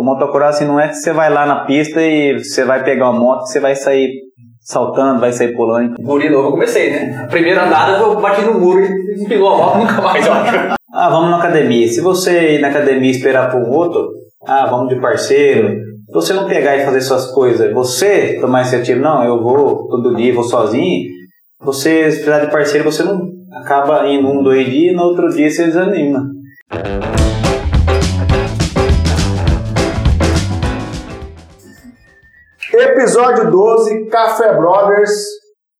o motocross assim, não é que você vai lá na pista e você vai pegar uma moto e você vai sair saltando, vai sair pulando. Guri novo eu comecei, né? A primeira andada eu bati no muro e pegou a moto nunca mais, acho. Ah, vamos na academia. Se você ir na academia e esperar por um outro, ah, vamos de parceiro. Se você não pegar e fazer suas coisas, você tomar iniciativa, não, eu vou todo dia, vou sozinho. Você, se precisar de parceiro, você não acaba indo um, dois dias e no outro dia você desanima. Episódio 12, Café Brothers.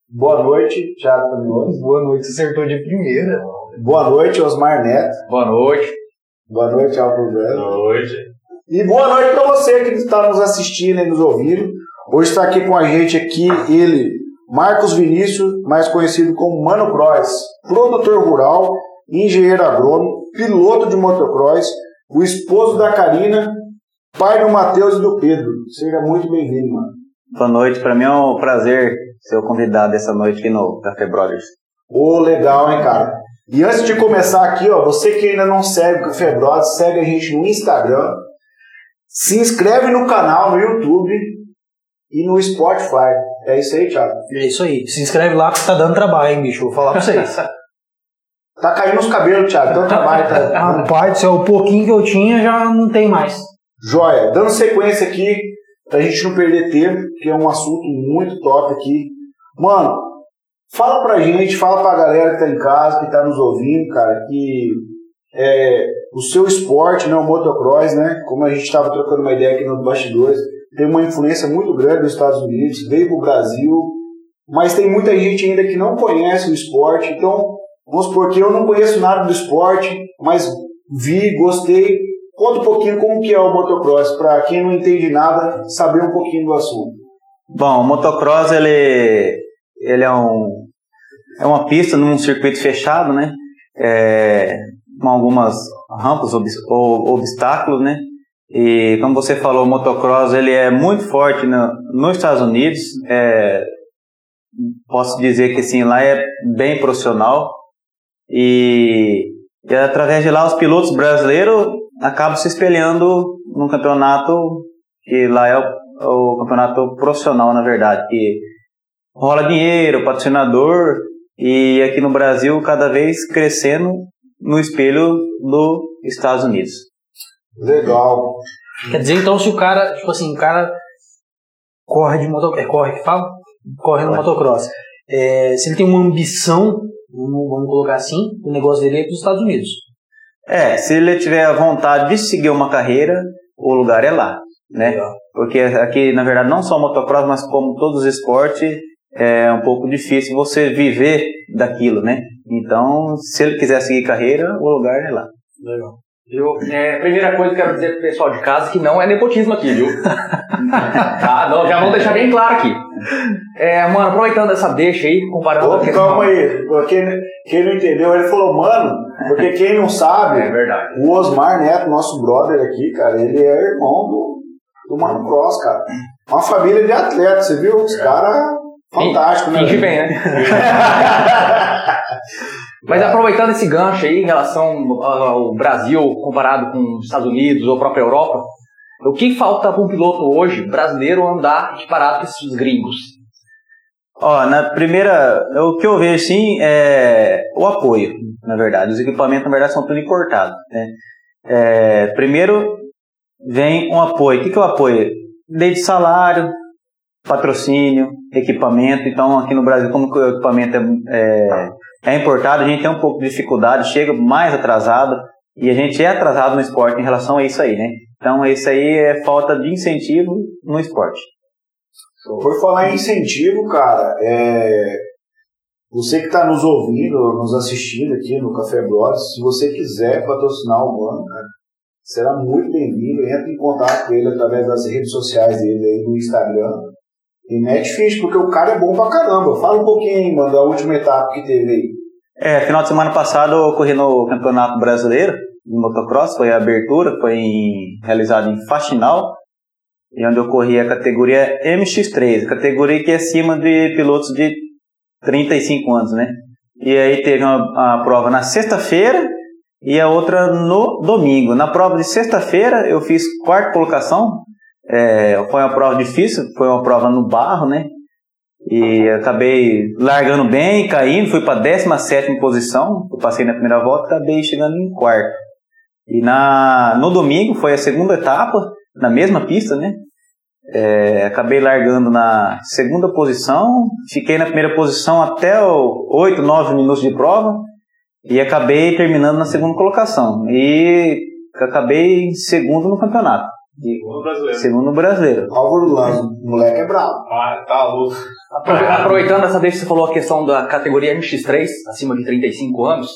Boa noite, Thiago Camiloni. Boa noite, você acertou de primeira. Boa noite, Osmar Neto. Boa noite. Boa noite, Álvaro Velho. Boa noite. E boa noite para você que está nos assistindo e nos ouvindo. Hoje está aqui com a gente aqui ele, Marcos Vinícius, mais conhecido como Mano Cross, produtor rural, engenheiro agrônomo, piloto de motocross, o esposo da Karina, pai do Matheus e do Pedro. Seja muito bem-vindo, mano. Boa noite, para mim é um prazer ser o convidado dessa noite aqui no Café Brothers. Ô, legal, hein, cara? E antes de começar aqui, ó, você que ainda não segue o Café Brothers, segue a gente no Instagram, se inscreve no canal no YouTube e no Spotify. É isso aí, Thiago. É isso aí. Se inscreve lá que tá dando trabalho, hein, bicho? Vou falar pra vocês. Tá caindo os cabelos, Thiago. Então trabalho, tá? Rapaz, do céu, o pouquinho que eu tinha já não tem mais. Joia. Dando sequência aqui, pra gente não perder tempo, que é um assunto muito top aqui. Mano, fala pra gente, fala pra galera que tá em casa, que tá nos ouvindo, cara, que é, o seu esporte, né, o motocross, né, como a gente estava trocando uma ideia aqui nos bastidores, tem uma influência muito grande dos Estados Unidos, veio pro Brasil, mas tem muita gente ainda que não conhece o esporte, então, vamos supor que eu não conheço nada do esporte, mas vi, gostei, Conta um pouquinho como que é o motocross, para quem não entende nada, saber um pouquinho do assunto. Bom, o motocross ele, ele é, um, é uma pista num circuito fechado, né? É, com algumas rampas ou obstáculos, né? E como você falou, o motocross ele é muito forte no, nos Estados Unidos. É, posso dizer que sim, lá é bem profissional. E, e através de lá os pilotos brasileiros acaba se espelhando num campeonato que lá é o, o, campeonato profissional, na verdade, que rola dinheiro, patrocinador, e aqui no Brasil cada vez crescendo no espelho dos Estados Unidos. Legal. Quer dizer, então, se o cara, tipo assim, o cara corre de motocross, é corre que fala? Corre no motocross. É, se ele tem uma ambição, vamos colocar assim, o negócio dele é para os Estados Unidos. É, se ele tiver a vontade de seguir uma carreira, o lugar é lá, né? Legal. Porque aqui, na verdade, não só motocross, mas como todos os esportes, é um pouco difícil você viver daquilo, né? Então, se ele quiser seguir carreira, o lugar é lá. Legal. Eu, é, primeira coisa que eu quero dizer pro pessoal de casa que não é nepotismo aqui, viu? tá, não, já vamos deixar bem claro aqui. É, mano, aproveitando essa deixa aí, comparando Ô, a questão- calma aí, porque quem não entendeu, ele falou, mano, porque quem não sabe, É verdade. o Osmar Neto, nosso brother aqui, cara, ele é irmão do, do Mano Cross, cara. Uma família de atletas, você viu? Os caras fantásticos, né? Finge bem, né? Mas aproveitando esse gancho aí em relação ao Brasil comparado com os Estados Unidos ou a própria Europa, o que falta para um piloto hoje brasileiro andar equiparado com esses gringos? Ó, na primeira, o que eu vejo sim é o apoio, na verdade. Os equipamentos, na verdade, são tudo importados, né? É, primeiro vem um apoio. O que, que é o apoio? Desde salário, patrocínio, equipamento. Então, aqui no Brasil, como o equipamento é, é, é importado, a gente tem um pouco de dificuldade, chega mais atrasado, e a gente é atrasado no esporte em relação a isso aí, né? Então, isso aí é falta de incentivo no esporte. Por falar em incentivo, cara, é, você que está nos ouvindo, nos assistindo aqui no Café Brothers, se você quiser patrocinar o Mano, cara, será muito bem-vindo. Entre em contato com ele através das redes sociais dele aí no Instagram. E mete ficha, porque o cara é bom pra caramba. Fala um pouquinho aí, mano, da última etapa que teve aí. É, final de semana passado eu corri no Campeonato Brasileiro de Motocross, foi a abertura, foi em, realizado em Faxinal, e onde eu corri a categoria MX3, categoria que é acima de pilotos de 35 anos, né? E aí teve uma, a prova na sexta-feira e a outra no domingo. Na prova de sexta-feira eu fiz quarta colocação, é, foi uma prova difícil, foi uma prova no barro, né? E acabei largando bem, caindo, fui para 17 posição, eu passei na primeira volta, acabei chegando em quarto. E na, no domingo foi a segunda etapa, na mesma pista, né? É, acabei largando na segunda posição, fiquei na primeira posição até o 8, 9 minutos de prova e acabei terminando na segunda colocação. E acabei em segundo no campeonato. Segundo brasileiro. Segundo brasileiro. Álvaro Lanzo, moleque é bravo. Ah, tá louco. Aproveitando essa vez que você falou a questão da categoria MX3, acima de 35 anos,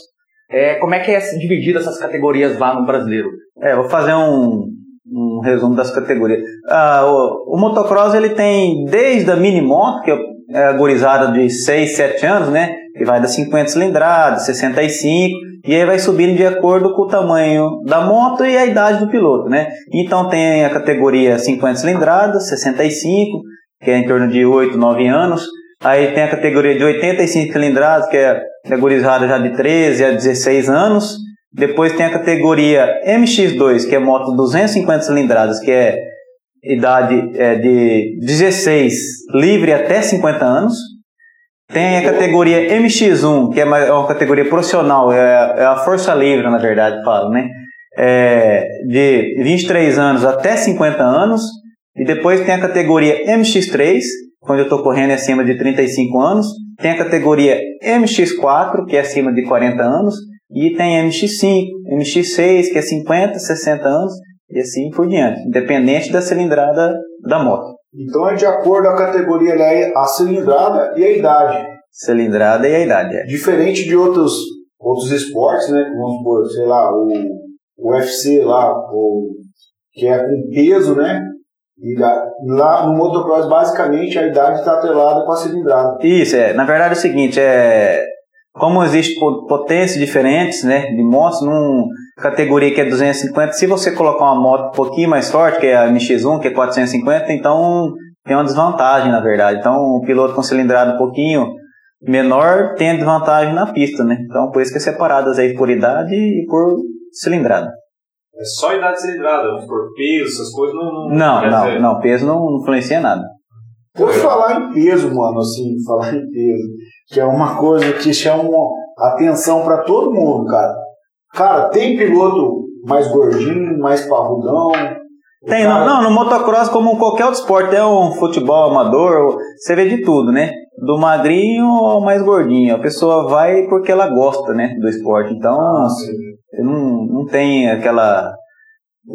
é, como é que é dividida essas categorias lá no brasileiro? É, vou fazer um, um resumo das categorias. Ah, o, o, motocross ele tem desde a mini moto, que é a gorizada de 6, 7 anos, né? Que vai das 50 cilindradas, 65, e aí vai subindo de acordo com o tamanho da moto e a idade do piloto, né? Então tem a categoria 50 cilindradas, 65, que é em torno de 8, 9 anos. Aí tem a categoria de 85 cilindradas, que é categorizada já de 13 a 16 anos. Depois tem a categoria MX2, que é moto 250 cilindradas, que é idade é, de 16 livre até 50 anos. Tem a categoria MX1, que é uma, é uma categoria profissional, é, é, a força livre, na verdade, falo, né? É, de 23 anos até 50 anos. E depois tem a categoria MX3, quando eu estou correndo acima de 35 anos. Tem a categoria MX4, que é acima de 40 anos. E tem MX5, MX6, que é 50, 60 anos. E assim por diante, independente da cilindrada da moto. Então é de acordo com a categoria, né, a cilindrada e a idade. Cilindrada e a idade, é. Diferente de outros, outros esportes, né? Vamos supor, sei lá, o, o UFC lá, o, que é com peso, né? E lá no motocross, basicamente, a idade está atrelada com a cilindrada. Isso, é. Na verdade é o seguinte, é... Como existem potências diferentes, né, de motos, numa categoria que é 250, se você colocar uma moto um pouquinho mais forte, que é a MX1, que é 450, então tem uma desvantagem, na verdade. Então, o piloto com cilindrada um pouquinho menor tem a desvantagem na pista, né? Então, por isso que é separadas aí por idade e por cilindrada. É só idade cilindrada, por peso, essas coisas não. Não, não, não, não, peso não influencia nada. Por falar em peso, mano, assim, falar em peso, que é uma coisa que chama atenção para todo mundo, cara. Cara, tem piloto mais gordinho, mais parrudão. Tem, cara... não, não, no motocross, como qualquer outro esporte, é um futebol amador, você vê de tudo, né? Do magrinho ao mais gordinho. A pessoa vai porque ela gosta, né, do esporte. Então, ah, não, não tem aquela,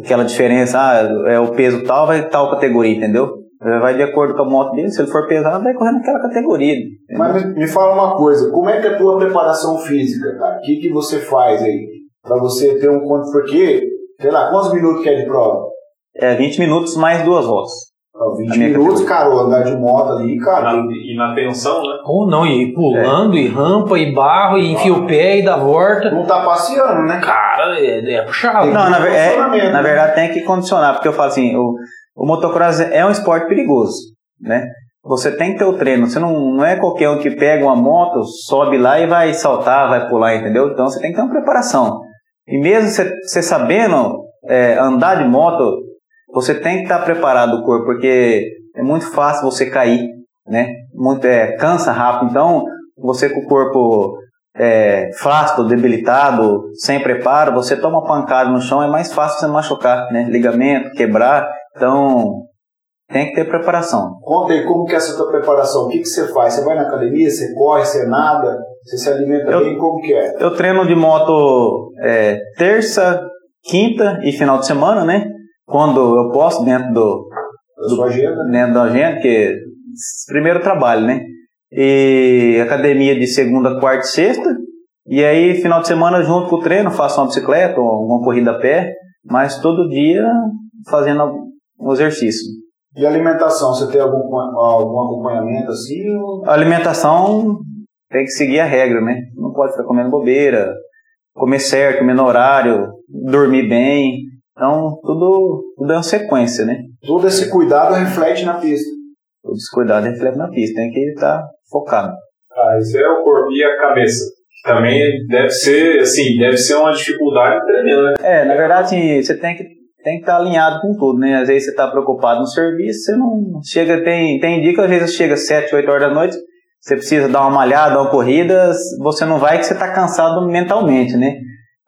aquela diferença, ah, é o peso tal, vai tal categoria, entendeu? Vai de acordo com a moto dele, se ele for pesado, vai correr naquela categoria. Entendeu? Mas me, me fala uma coisa, como é que é a tua preparação física, cara? O que, que você faz aí? Pra você ter um conto, porque, sei lá, quantos minutos que é de prova? É 20 minutos mais duas voltas. 20 minutos, cara, andar de moto ali, cara. Na, e na tensão, né? Ou não, e pulando, é. e rampa, e barro, e enfia o pé e dá volta. Não tá passeando, né? Cara, é, é puxado. Não, na, é, na né? verdade tem que condicionar, porque eu falo assim, o, o motocross é um esporte perigoso, né? Você tem que ter o treino, você não, não é qualquer um que pega uma moto, sobe lá e vai saltar, vai pular, entendeu? Então você tem que ter uma preparação. E mesmo você, sabendo é, andar de moto, você tem que estar preparado o corpo, porque é muito fácil você cair, né? Muito, é, cansa rápido. Então, você com o corpo é, flácido, debilitado, sem preparo, você toma uma pancada no chão, é mais fácil você machucar, né? Ligamento, quebrar. Então, tem que ter preparação. Conta aí como que é essa tua preparação. O que, que você faz? Você vai na academia, você corre, você nada, você se alimenta eu, bem, como que é? Eu treino de moto é, terça, quinta e final de semana, né? quando eu posso, dentro do, da sua agenda, dentro da agenda, que primeiro trabalho, né? E academia de segunda, quarta e sexta. E aí, final de semana, junto com o treino, faço uma bicicleta ou uma corrida a pé, mas todo dia fazendo um exercício. E alimentação, você tem algum, algum acompanhamento assim? A alimentação tem que seguir a regra, né? Não pode ficar comendo bobeira, comer certo, comer no horário, dormir bem, então, tudo, tudo é uma sequência, né? Todo esse cuidado reflete na pista. Todo esse cuidado reflete na pista, tem que estar focado. Ah, isso é o corpo e a cabeça. Também deve ser, assim, deve ser uma dificuldade tremenda, né? É, na verdade, assim, você tem que tem que estar alinhado com tudo, né? Às vezes você está preocupado no serviço, você não chega, tem, tem dia que às vezes chega às 7, 8 horas da noite, você precisa dar uma malhada, dar uma corrida, você não vai que você está cansado mentalmente, né?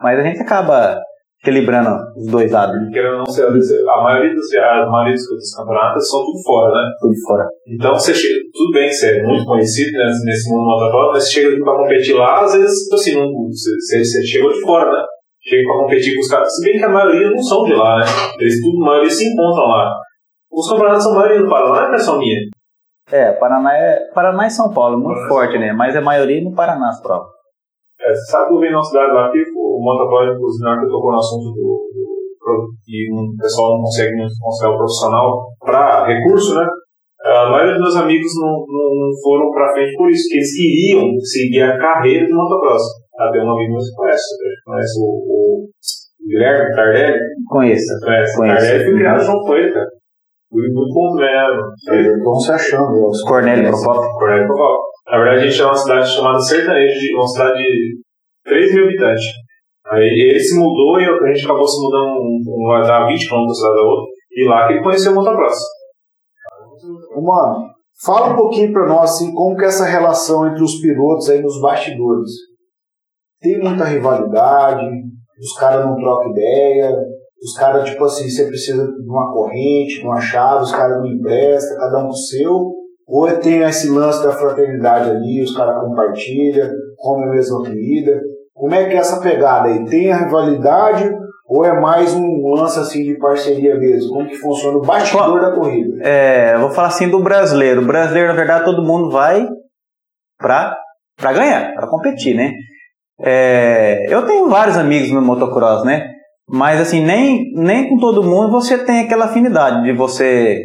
Mas a gente acaba equilibrando os dois lados, né? Querendo não, você- a maioria dos, a maioria dos, campeonatos são tudo fora, né? Tudo fora. Então você chega, tudo bem que você é muito conhecido né, nesse mundo motocross, mas você chega pra competir lá, às vezes, tipo assim, não, você, você- você chegou de fora, né? Chega pra competir com os caras, se bem que a maioria não são de lá, né? Eles tudo, a maioria se encontram lá. Os campeonatos são maioria do Paraná, não é impressão minha. É, Paraná é, Paraná e São Paulo, muito Paraná e forte, né? Mas a maioria no Paraná as provas. É, você sabe que eu vim numa cidade lá que o motocross, inclusive, na hora que eu tocou no assunto do, do que o pessoal não consegue muito considerar o profissional para recurso, né? A maioria dos meus amigos não, não, não foram para frente por isso, que eles queriam seguir a carreira de motocross. Um amigo meu que conhece, conhece o, o Guilherme Tardelli, Conheça. conhece. Conheço. Tardelli foi criado cara. Foi muito bom? Eles estão se achando. Os Cornélio Procopio. Correto, Cocó. Na verdade, a gente é uma cidade chamada Sertanejo, uma cidade de 3 mil habitantes. Aí ele se mudou e a gente acabou se mudando, um, um, dar 20 km da cidade da outra, e lá que ele conheceu o motocross. Mano, fala um pouquinho pra nós, assim, como que é essa relação entre os pilotos aí nos bastidores. Tem muita rivalidade, os caras não trocam ideia, os caras, tipo assim, você precisa de uma corrente, de uma chave, os caras não emprestam, cada um com o seu. Ou tem esse lance da fraternidade ali, os caras compartilham, comem a mesma comida. Como é que é essa pegada aí? Tem a rivalidade ou é mais um lance assim de parceria mesmo? Como que funciona o bastidor da corrida? É, vou falar assim do brasileiro. O brasileiro, na verdade, todo mundo vai pra, pra ganhar, pra competir, né? É, eu tenho vários amigos no motocross, né? Mas assim, nem, nem com todo mundo você tem aquela afinidade de você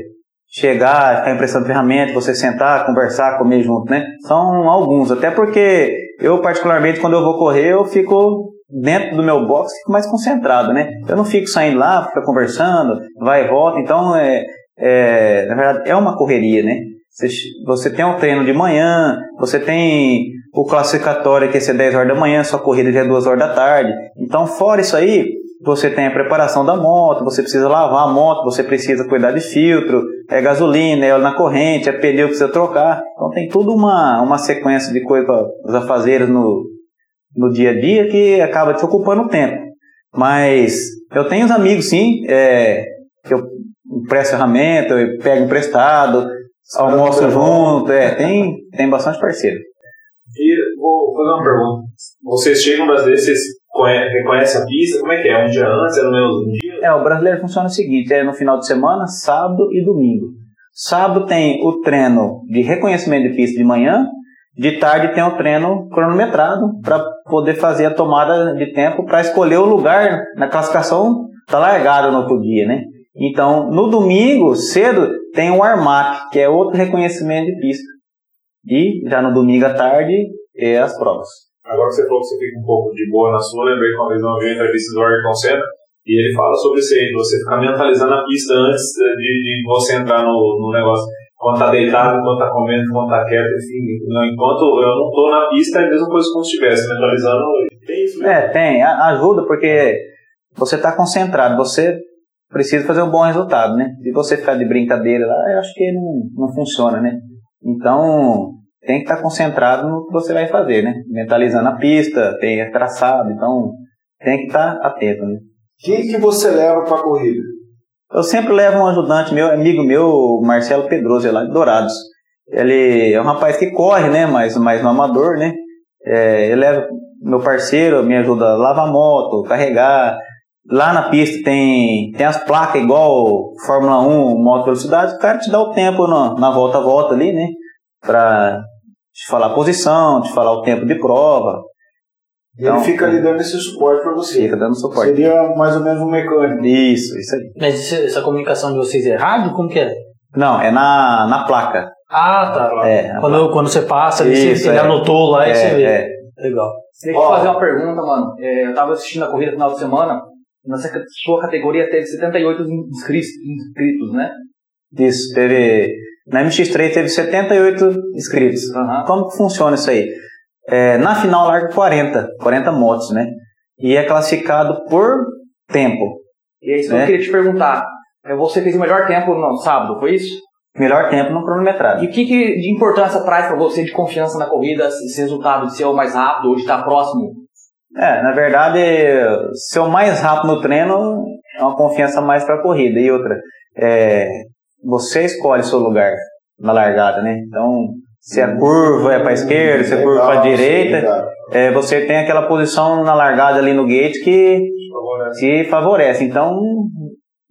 chegar, ficar emprestando ferramenta, você sentar, conversar, comer junto, né? São alguns, até porque eu particularmente quando eu vou correr, eu fico dentro do meu box, fico mais concentrado, né? Eu não fico saindo lá, fica conversando, vai e volta, então é, é, na verdade é uma correria, né? Você, você tem um treino de manhã, você tem o classificatório que é ser 10 horas da manhã, sua corrida já é 2 horas da tarde. Então, fora isso aí, você tem a preparação da moto, você precisa lavar a moto, você precisa cuidar de filtro, é gasolina, é óleo na corrente, é pneu que precisa trocar. Então tem tudo uma, uma sequência de coisas para afazeres no, no dia a dia que acaba te ocupando tempo. Mas eu tenho os amigos, sim, é, que eu empresto ferramenta, eu pego emprestado, almoço junto, é, tem, tem bastante parceiro. E vou fazer uma pergunta. Vocês chegam brasileiros, vocês conhe- reconhecem a pista? Como é que é? Um dia antes, é no mesmo dia? É, o brasileiro funciona o seguinte, é no final de semana, sábado e domingo. Sábado tem o treino de reconhecimento de pista de manhã, de tarde tem o treino cronometrado para poder fazer a tomada de tempo para escolher o lugar na classificação da largada no outro dia, né? Então, no domingo, cedo, tem o ARMAP, que é outro reconhecimento de pista. E já no domingo à tarde, é as provas. Agora que você falou que você fica um pouco de boa na sua, lembrei que uma vez eu vi uma entrevista do Ayrton Senna e ele fala sobre isso aí, você ficar mentalizando a pista antes de, de você entrar no, no negócio. Quando tá deitado, quando tá comendo, quando tá quieto, enfim. não- Enquanto eu não tô na pista, é a mesma coisa como se estivesse mentalizando. Tem isso mesmo. É, tem, a- ajuda porque você está concentrado, você precisa fazer um bom resultado, né? Se você ficar de brincadeira lá, eu acho que não, não funciona, né? Então, tem que estar concentrado no que você vai fazer, né? Mentalizando a pista, tem traçado, então tem que estar atento, né? Quem que você leva pra corrida? Eu sempre levo um ajudante meu, amigo meu, Marcelo Pedroso, é lá de Dourados. Ele é um rapaz que corre, né? Mas mais no amador, né? É, ele leva meu parceiro, me ajuda a lavar a moto, carregar. Lá na pista tem, tem as placas igual Fórmula 1, moto velocidade, o cara te dá o tempo na, na volta a volta ali, né? Pra te falar a posição, te falar o tempo de prova. E ele Então, fica ali dando esse suporte pra você. Fica dando suporte. Seria mais ou menos um mecânico. Isso, isso aí. Mas esse- essa comunicação de vocês é rádio? Como que é? Não, é na, na placa. Ah, tá. É, na Quando, quando você passa, ali, você- Isso, ele é. anotou lá e você vê. é, é. Legal. Deixa eu te fazer uma pergunta, mano. É, eu tava assistindo a corrida no final de semana. Nessa ca- sua categoria teve 78 inscritos, inscritos né? Isso, teve. Na MX3 teve 78 inscritos. Aham. Como que funciona isso aí? é, na final larga 40, 40 motos, né? E é classificado por tempo. E é isso que Né? eu queria te perguntar. É, Você fez o melhor tempo no sábado, foi isso? Melhor tempo no cronometrado. E o que, que de importância traz para você de confiança na corrida, esse resultado de ser o mais rápido ou de estar próximo? É, na verdade, ser o mais rápido no treino é uma confiança mais para a corrida. E outra, é, você escolhe seu lugar na largada, né? Então, se a curva é para a esquerda, se a curva para a Legal, direita, é, você tem aquela posição na largada ali no gate que te favorece. Então,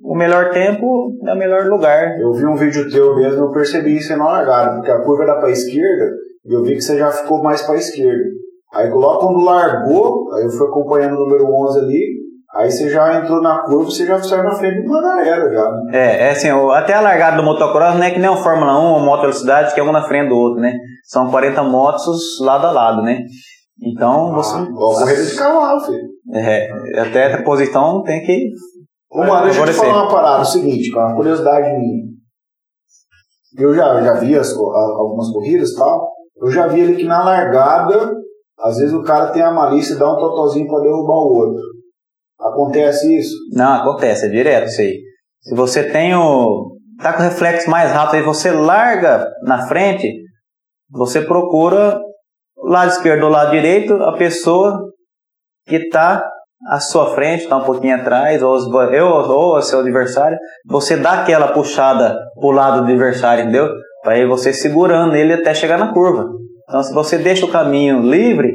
o melhor tempo é o melhor lugar. Eu vi um vídeo teu mesmo, eu percebi isso na largada, porque a curva era pra esquerda e eu vi que você já ficou mais pra esquerda. Aí logo quando largou, aí eu fui acompanhando o número 11 ali, aí você já entrou na curva, você já saiu na frente de uma galera já. né? É, é assim, até a largada do motocross não é que nem o Fórmula 1 ou moto velocidade, que é um na frente do outro, né? São 40 motos lado a lado, né? Então, você... Ah, corrida de cavalo, filho. É, até a posição tem que. Ô, mano, deixa eu te falar uma parada, o seguinte, cara, uma curiosidade minha. Eu já, já vi as algumas corridas e tal, eu já vi ali que na largada, às vezes o cara tem a malícia e dá um totozinho pra derrubar o outro. Acontece isso? Não, acontece, é direto isso aí. Se você tem o. tá com o reflexo mais rápido e você larga na frente, você procura o lado esquerdo ou lado direito, a pessoa que está à sua frente, está um pouquinho atrás, ou, eu, ou o seu adversário, você dá aquela puxada pro lado do adversário, entendeu? Para aí você segurando ele até chegar na curva. Então, se você deixa o caminho livre,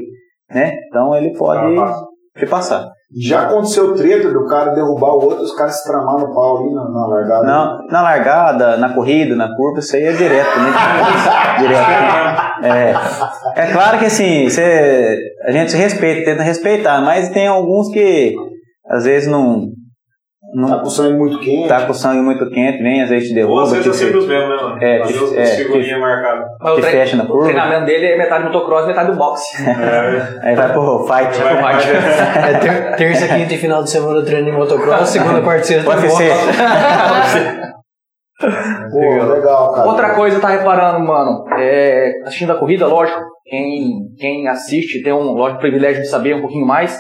né? Então ele pode Ah, te passar. Já aconteceu treta do cara derrubar o outro, os caras se tramar no pau ali na, na largada? Não, na largada, na corrida, na curva, isso aí é direto, né? direto. É, é claro que assim, cê, a gente se respeita, tenta respeitar, mas tem alguns que às vezes não, Tá não com sangue muito quente. tá com o sangue muito quente, vem, às vezes te Ou derruba, às vezes sempre os mesmos, né, mano? É, Fazer os, é, o, te tre- fecha na o curva, treinamento dele é metade motocross, metade do boxe. É, aí vai pro fight. vai, vai. É ter- terça, quinta e final de semana treino em motocross, segunda, quarta e sexta eu UFC. Pô, legal, cara. Outra coisa, tá reparando, mano, é, assistindo a corrida, lógico, quem, quem assiste tem um lógico, privilégio de saber um pouquinho mais.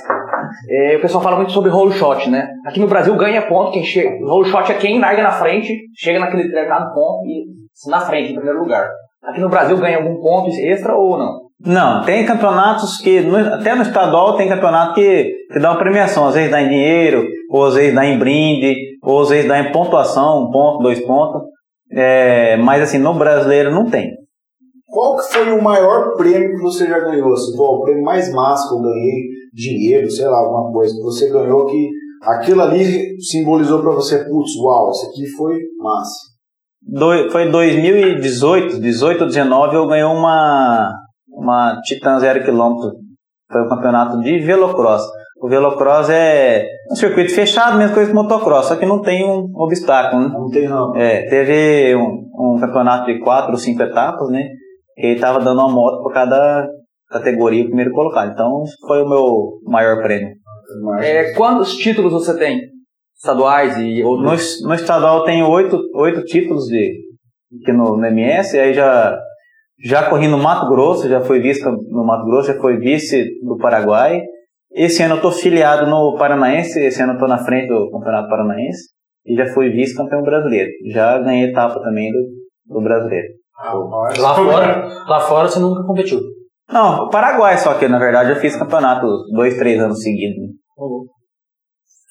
É, o pessoal fala muito sobre rolo shot, né? Aqui no Brasil ganha ponto quem chega. Rolo shot é quem larga na frente, chega naquele determinado ponto e na frente, em primeiro lugar. Aqui no Brasil ganha algum ponto extra ou não? Não, tem campeonatos que, no- até no estadual tem campeonato que, que dá uma premiação, às vezes dá em dinheiro, ou às vezes dá em brinde, ou às vezes dá em pontuação, um ponto, dois pontos. É, mas assim, no brasileiro não tem. Qual que foi o maior prêmio que você já ganhou? Assim, pô, o prêmio mais massa que eu ganhei, dinheiro, sei lá, alguma coisa que você ganhou que aquilo ali simbolizou pra você, putz, uau, isso aqui foi massa. Doi- foi 2018, 18 ou 19, eu ganhei uma, uma Titan 0 km. Foi o campeonato de velocross. O velocross é um circuito fechado, mesma coisa que motocross, só que não tem um obstáculo, né? Não tem não. É, teve um, um campeonato de quatro ou cinco etapas, né? Que ele tava dando uma moto para cada categoria, o primeiro colocado. Então, foi o meu maior prêmio. É, quantos títulos você tem? Estaduais e outros? No, no estadual eu tenho oito, oito títulos de, aqui no, no MS, aí já, já corri no Mato Grosso, já fui vice no Mato Grosso, já fui vice do Paraguai. Esse ano eu tô filiado no Paranaense, esse ano eu tô na frente do Campeonato Paranaense e já fui vice-campeão brasileiro. Já ganhei etapa também do, do brasileiro. Rapaz. Lá fora, lá fora você nunca competiu. Não, Paraguai só que na verdade eu fiz campeonato dois, três anos seguidos. né?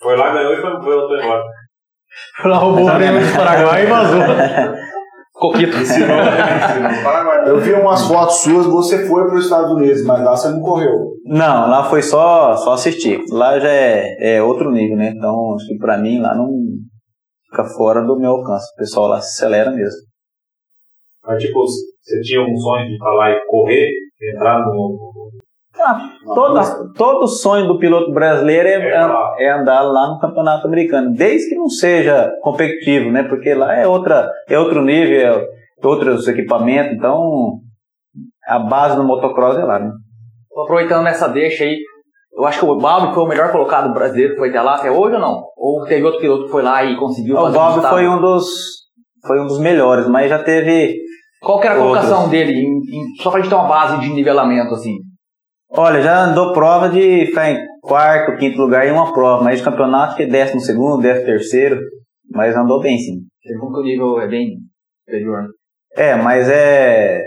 Foi lá, ganhou e foi, foi outro embora. Lá roubou o prêmio do Paraguai e vazou. Coquito. Ensinou, ensinou. Paraguai. Eu vi umas fotos suas, você foi para os Estados Unidos, mas lá você não correu. Não, lá foi só, só assistir. Lá já é, é outro nível, né? Então, acho que pra mim lá não fica fora do meu alcance. O pessoal lá se acelera mesmo. Mas, tipo, você tinha um sonho de falar e correr, entrar no. Todo, todo sonho do piloto brasileiro é, É é andar lá no campeonato americano, desde que não seja competitivo, né? Porque lá é outra, é outro nível, é outros equipamentos. Então, a base do motocross é lá, né? Aproveitando essa deixa aí, eu acho que o Balbi foi o melhor colocado brasileiro que foi até lá até hoje ou não? Ou teve outro piloto que foi lá e conseguiu O fazer Bob resultado? foi um dos, foi um dos melhores, mas já teve Qual que era a Outros. colocação dele? em- em- só pra gente ter uma base de nivelamento, assim. Olha, já andou prova de ficar em quarto, quinto lugar em uma prova, mas de campeonato que é décimo segundo, décimo terceiro, mas andou bem sim. Você como que o nível é bem superior. É, mas é.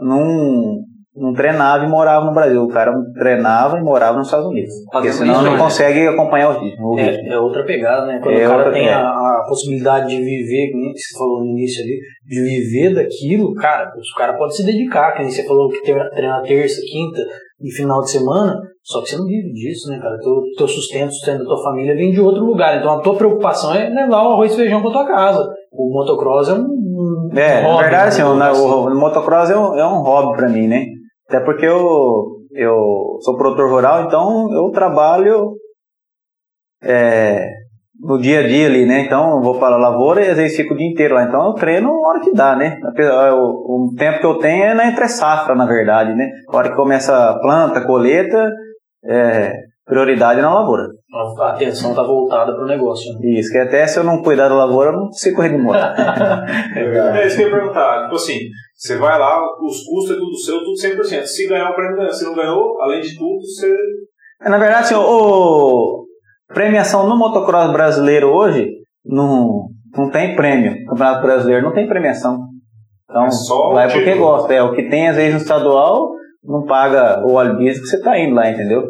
Não, não treinava e morava no Brasil. O cara treinava e morava nos Estados Unidos. Porque senão isso não aí. consegue acompanhar o ritmo. o ritmo. É, é outra pegada, né? Quando É o cara outra tem a, a possibilidade de viver, como você falou no início ali, de viver daquilo, cara, o cara pode se dedicar, que nem você falou que treina terça, quinta e final de semana, só que você não vive disso, né, cara? Teu, teu sustento, sustento da tua família vem de outro lugar. Então a tua preocupação é levar o arroz e feijão pra tua casa. O motocross é um. um É, na hobby, verdade, né, assim, o, na- dizer o, o motocross é um, é um hobby pra mim, né? Até porque eu, eu sou produtor rural, então eu trabalho é, no dia a dia ali, né? Então eu vou para a lavoura e às vezes fico o dia inteiro lá. Então eu treino a hora que dá, né? Apesar- O, o tempo que eu tenho é na entre safra, na verdade, né? A hora que começa a planta, colheita, é, prioridade na lavoura. A atenção tá voltada pro negócio. Né? Isso, que até se eu não cuidar da lavoura, eu não consigo correr de moto. É isso que eu ia perguntar. Tipo assim, você vai lá, os custos é tudo seu, tudo 100%. Se ganhar o prêmio, ganhou. Se não ganhou, além de tudo, você. Na verdade, assim, o, o- premiação no motocross brasileiro hoje não, não tem prêmio. O Campeonato Brasileiro não tem premiação. Então, É só o vai porque título. gosta. É, o que tem, às vezes, no estadual, não paga o óleo diesel que você tá indo lá, entendeu?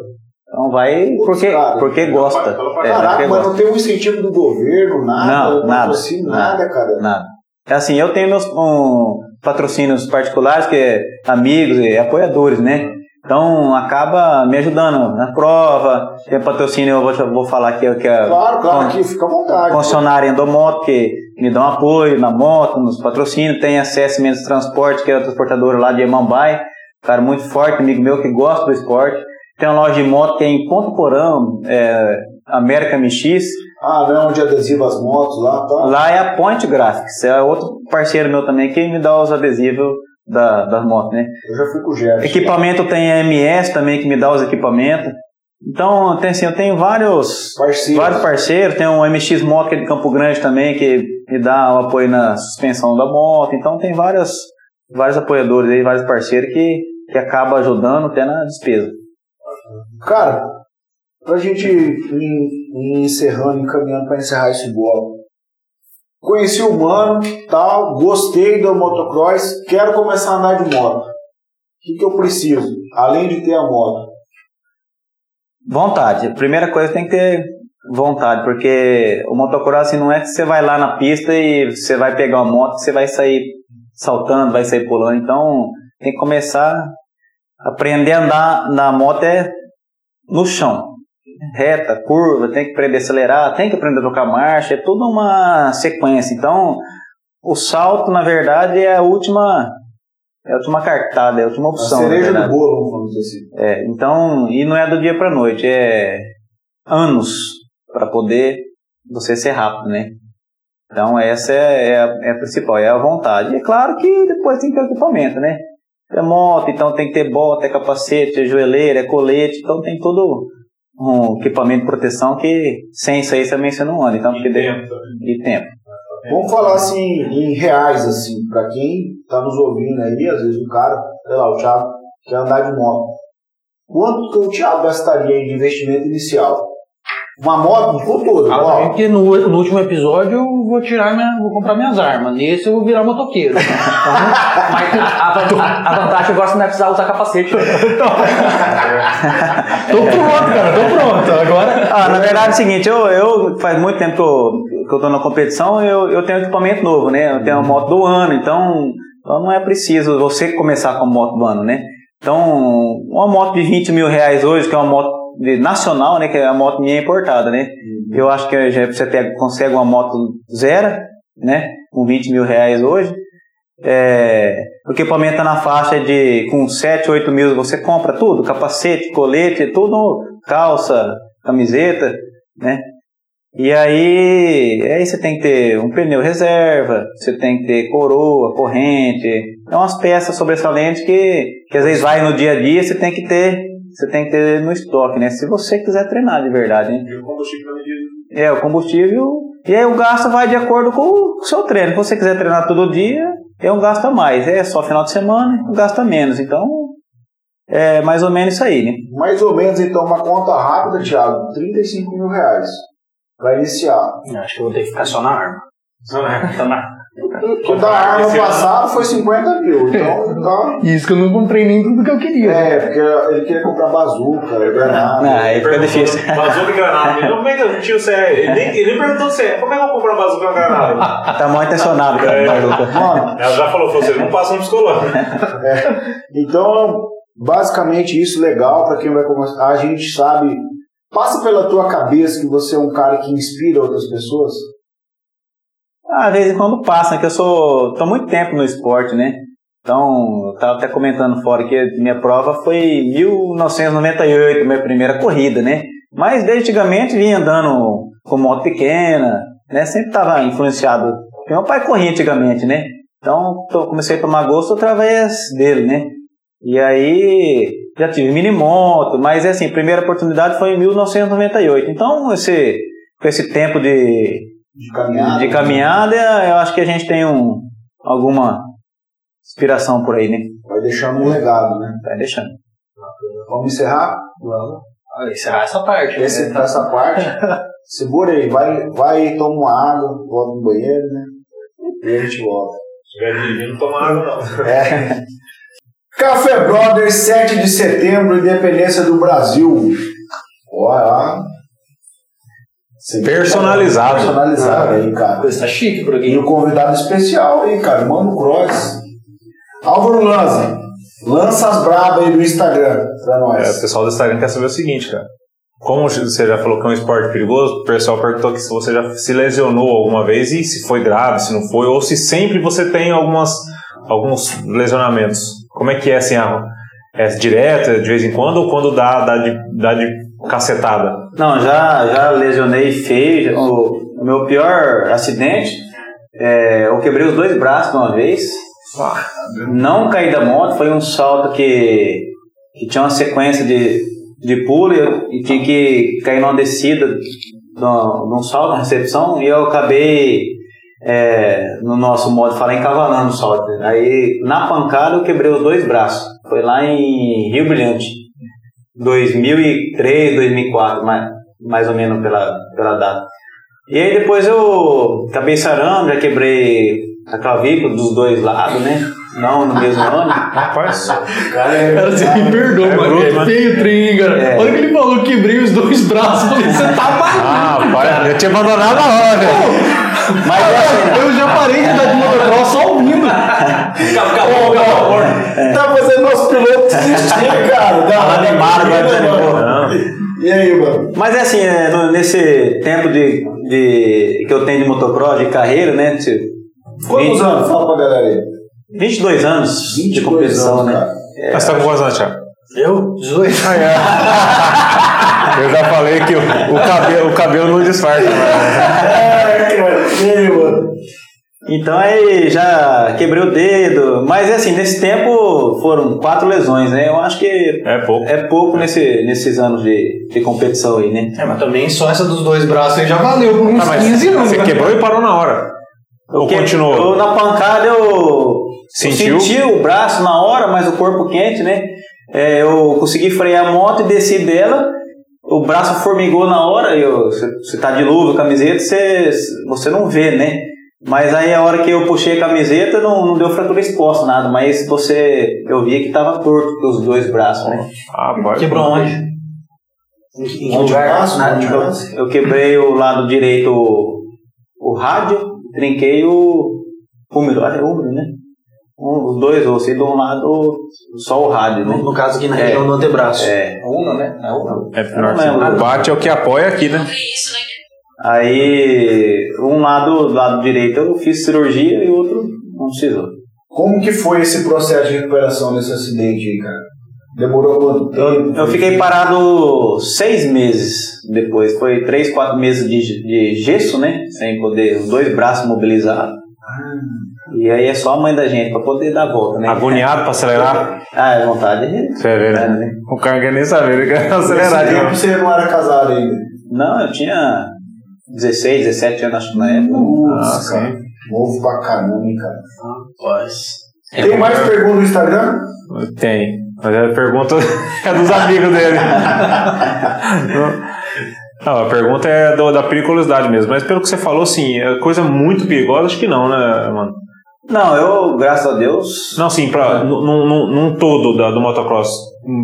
Então vai Putz, porque, cara, porque gosta. pra- pra É, Caraca, mas gosta. não tem um incentivo do governo, nada, Não, nada, patrocínio, nada, cara. Nada. É assim, eu tenho meus um, patrocínios particulares, que é amigos e apoiadores, né? Então acaba me ajudando na prova. Tem patrocínio, eu vou, vou falar aqui, que é Claro, claro, aqui fica à vontade. concessionária Endomoto, que me dão apoio na moto, nos patrocínios. Tem a CS Mendes Transporte, que é a transportadora lá de Emambai. Cara muito forte, amigo meu que gosta do esporte. Tem uma loja de moto que é em Ponto Porão, é, América MX. Ah, não é onde adesiva as motos lá, tá? Lá é a Point Graphics, é outro parceiro meu também que me dá os adesivos da, das motos, né? Eu já fui com o Gerson. Equipamento tem a MS também que me dá os equipamentos. Então, tem assim, eu tenho vários, Parceiro. vários parceiros, tem um MX Moto que é de Campo Grande também que me dá o apoio na suspensão da moto. Então tem vários, vários apoiadores aí, vários parceiros que, que acabam ajudando até na despesa. Cara, pra gente ir encerrando, encaminhando pra encerrar esse bloco. Conheci o mano, tal, gostei do motocross, quero começar a andar de moto. O que, que eu preciso? Além de ter a moto. Vontade. A primeira coisa tem que ter vontade, porque o motocross assim, não é que você vai lá na pista e você vai pegar uma moto, você vai sair saltando, vai sair pulando. Então, tem que começar a aprender a andar na moto é no chão. Reta, curva, tem que aprender a acelerar, tem que aprender a trocar marcha, é tudo uma sequência. Então, o salto, na verdade, é a última é a última cartada, é a última A opção. na cereja do bolo, vamos dizer assim. É, então, e não é do dia para noite, é anos para poder você ser rápido, né? Então, essa é, é a, é a principal, é a vontade. E é claro que depois tem que ter equipamento, né? É moto, então tem que ter bota, é capacete, é joelheira, é colete, então tem todo um equipamento de proteção que sem isso aí também você não anda. Então, porque E de, tempo tempo. Vamos falar assim, em reais, assim, pra quem tá nos ouvindo aí, às vezes o cara, sei lá, o Thiago quer andar de moto. Quanto que o Thiago gastaria de investimento inicial? Uma moto por todo, Ah, ó. porque no, no último episódio eu vou tirar minha, vou comprar minhas armas. Nesse eu vou virar motoqueiro. Então, Mas a, van- a vantagem agora é que você não vai precisar usar capacete. tô pronto, cara, tô pronto. Agora. Ah, na verdade é o seguinte, eu, eu faz muito tempo que eu, que eu tô na competição, eu, eu tenho equipamento novo, né? Eu tenho a moto do ano, então, então não é preciso você começar com a moto do ano, né? Então, uma moto de 20 mil reais hoje, que é uma moto de- nacional, né? Que é a moto minha importada, né? Eu acho que já você pega, consegue uma moto zero, né? Com 20 mil reais hoje. É, o equipamento tá na faixa de com 7, 8 mil você compra tudo, capacete, colete, tudo, calça, camiseta, né? E aí, aí você tem que ter um pneu reserva, você tem que ter coroa, corrente, é umas peças sobressalentes que, que às vezes vai no dia a dia, você tem que ter, você tem que ter no estoque, né? Se você quiser treinar de verdade, né? E o combustível na medida. É, o combustível. E aí o gasto vai de acordo com o seu treino. Se você quiser treinar todo dia, é um gasto a mais. É só final de semana, gasta menos. Então, é mais ou menos isso aí, né? Mais ou menos, então, uma conta rápida, Thiago, 35 mil reais para iniciar. Acho que eu vou ter que ficar só na arma. O da arma Esse ano- passada foi 50 mil, então tá. Isso que eu não comprei nem tudo que eu queria. É, porque ele queria comprar bazuca, granada. Não, aí fica difícil. Bazuca e granada. Ele não vem, tio, você é. Ele nem, ele nem perguntou se é. Como é que eu vou comprar bazuca e granada? Tá mal intencionado, cara, É. maluca. Mano, Ela já falou, falou, você não passa um psicólogo. então, basicamente isso legal para quem vai começar. A gente sabe. Passa pela tua cabeça que você é um cara que inspira outras pessoas? Ah, de vez em quando passa? Que eu sou. tô muito tempo no esporte, né? Então, eu tava até comentando fora que minha prova foi em 1998, minha primeira corrida, né? Mas desde antigamente vinha andando com moto pequena, né? Sempre tava influenciado. Porque meu pai corria antigamente, né? Então, tô- comecei a tomar gosto através dele, né? E aí, já tive mini moto, mas é assim, primeira oportunidade foi em 1998. Então, esse, com esse tempo de, De caminhada? de caminhada, eu acho que a gente tem um, alguma inspiração por aí, né? Vai deixando um legado, né? Vai deixando. Vamos encerrar? Vamos. Ah, encerrar essa parte. Né? essa parte. Segura aí, vai, vai toma uma água, volta no banheiro, né? E a gente volta. Se tiver dirigindo, não toma água, não. É. Café Brothers, 7 de setembro, independência do Brasil. Olha lá. Personalizado. Personalizado aí, cara. Coisa tá chique por E aqui. o convidado especial aí, cara, Mano Cross. Álvaro Lanza, lança as brabas aí do Instagram pra É, o nós. pessoal do Instagram quer saber o seguinte, cara. Como você já falou que é um esporte perigoso, o pessoal perguntou que se você já se lesionou alguma vez e se foi grave, se não foi, ou se sempre você tem algumas, alguns lesionamentos. Como é que é assim? a- É direto, de vez em quando, ou quando dá, dá, de, dá de cacetada? Não, já, já lesionei feio. O, o meu pior acidente, é, eu quebrei os dois braços de uma vez. Não caí da moto, foi um salto que, que tinha uma sequência de, de pulo e, eu- e tinha que cair numa descida num, num salto, na recepção, e eu acabei, é, no nosso modo de falar, encavalando o salto. Aí, na pancada, eu quebrei os dois braços. Foi lá em Rio Brilhante. 2003, 2004, mais, mais ou menos pela, pela data. E aí depois eu acabei sarando, já quebrei a clavícula dos dois lados, né? Não no mesmo ano. Rapaz, Cara, é- Cara, você me perdoa, É mano. bruto, É feio cara. É. Olha que ele falou que quebrei os dois braços. Eu falei, você tá maluco. ah, rapaz, eu tinha abandonado a hora. Mas é assim, Eu já parei de andar de motocross só ouvindo. Tá fazendo nosso piloto desistir, cara. Dá, Animado, vai né, desanimou. mano? E aí, mano? mas é assim, é, no- nesse tempo de, de, que eu tenho de motocross, de carreira, né? de Quantos 20 anos? Fala pra galera aí. 22 anos de 22 competição, anos, né? cara. Mas você tá com quantos anos, Thiago? Eu? 18. Eu já falei que o, o cabelo, o cabelo não disfarça. Mano? Então aí já quebrei o dedo, mas é assim, nesse tempo foram quatro lesões, né? Eu acho que É pouco. é pouco nesse, nesses anos de, de competição aí, né? É, mas também só essa dos dois braços aí já valeu por uns Ah, mas 15 anos. você né? quebrou e parou na hora. Ou Porque continuou? Eu, na pancada eu Sentiu? eu senti o braço na hora, mas o corpo quente, né? É, eu consegui frear a moto e desci dela. O braço formigou na hora. eu- Você tá de luva, camiseta, você, você não vê, né? Mas aí a hora que eu puxei a camiseta não, não deu fratura exposta, nada. Mas você, eu via que tava torto com os dois braços, né? Ah, pode. Quebrou onde? Em em lugar? braço? Na- Onde na- braço? Eu quebrei o lado direito o, o rádio, trinquei o húmero, olha, é húmero, né? Um, os dois ossos, e de um lado só o rádio, né? No, caso aqui na É. região do antebraço. É. Una, né? É una. É o bate é o que apoia aqui, né? Aí, um lado, do lado direito eu fiz cirurgia e o outro não precisou. Como que foi esse processo de recuperação desse acidente aí, cara? Demorou quanto tempo? Eu, eu fiquei parado seis meses depois. Foi três, quatro meses de, de gesso, né? Sem poder, os dois braços mobilizados. E aí é só a mãe da gente pra poder dar a volta, né? Agoniado pra acelerar. Ah, é vontade. Você vai ver, É, né? O cara não quer nem saber, ele quer acelerar. Nesse tempo você não era casado ainda. Não, eu tinha 16, 17 anos, acho que na época. Putz, Ah, cara. Novo pra caramba, hein, cara. Rapaz. Tem mais perguntas no Instagram? Tem. Mas a pergunta é dos amigos dele. Não, a pergunta é do- da periculosidade mesmo. Mas pelo que você falou, assim, é coisa muito perigosa, acho que não, né, mano? Não, eu, graças a Deus. Não, sim, pra, num, num, num todo da, do motocross,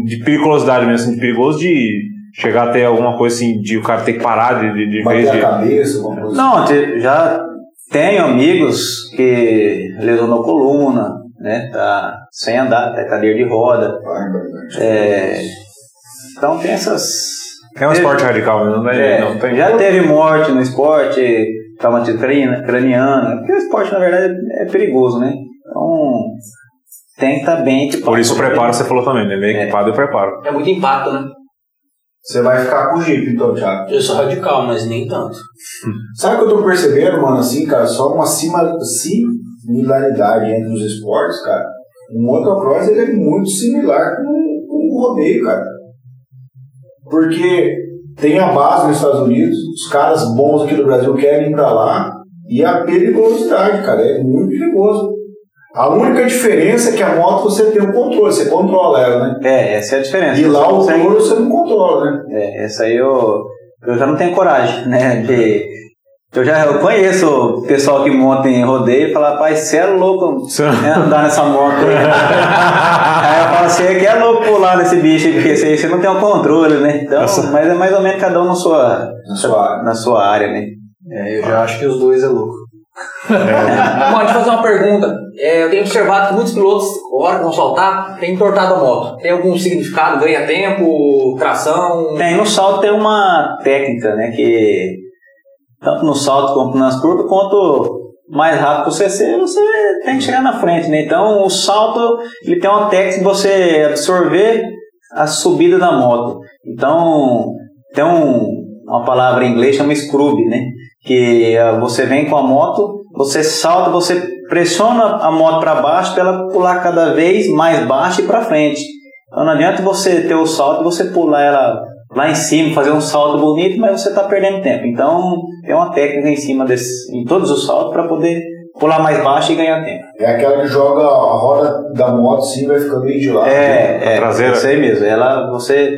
de periculosidade mesmo, assim, de perigoso de chegar até alguma coisa assim, de o cara ter que parar de, de, de vez Bater de. a cabeça, alguma coisa Não, te- já tenho amigos que lesionou coluna, né? Tá sem andar, tá cadeira de roda. assim. É, então tem essas. É um esporte radical, né? não, tem- É, não tem. já teve morte no esporte, traumatismo crani- craniano, porque o esporte na verdade é perigoso, né? Então tem que estar bem equipado. Por isso o preparo você falou também, né? Bem É. equipado e o preparo. É muito impacto, né? Você vai ficar com o Jeep, então, Thiago. Eu sou radical, mas nem tanto. Sabe o que eu tô percebendo, mano, assim, cara? Só uma similaridade entre os esportes, cara. O motocross, ele é muito similar com, com o rodeio, cara. Porque tem a base nos Estados Unidos, os caras bons aqui do Brasil querem ir pra lá, e a periculosidade, cara, é muito perigoso. A única diferença é que a moto você tem o controle, você controla ela, né? É, essa é a diferença. E lá o Consegue- touro você não controla, né? É, essa aí eu, eu já não tenho coragem, né? De, eu já eu conheço o pessoal que monta em rodeio e fala, rapaz, você é louco Você- né, andar nessa moto aí. aí eu falo, você que é louco pular nesse bicho aí, porque você, você não tem o controle, né? Então, Nossa. mas é mais ou menos cada um na sua, Na sua área. na sua área, né? É, eu já acho que os dois é louco. Bom, deixa eu fazer uma pergunta. É, eu tenho observado que muitos pilotos, na hora que vão saltar, têm entortado a moto. Tem algum significado? Ganha tempo? Tração? Tem, no salto tem uma técnica, né? Que tanto no salto quanto nas curvas, quanto mais rápido você ser, você tem que chegar na frente, né? Então o salto ele tem uma técnica de você absorver a subida da moto. Então tem um, uma palavra em inglês chama scrub, né? Que ah, você vem com a moto, você salta, você pressiona a moto para baixo para ela pular cada vez mais baixo e para frente. Então não adianta você ter o salto e você pular ela lá em cima, fazer um salto bonito, mas você está perdendo tempo. Então tem uma técnica em cima desse, em todos os saltos para poder pular mais baixo e ganhar tempo. É aquela que joga a roda da moto assim, vai ficando meio de lado. É, é, traseira. isso aí mesmo. Ela, você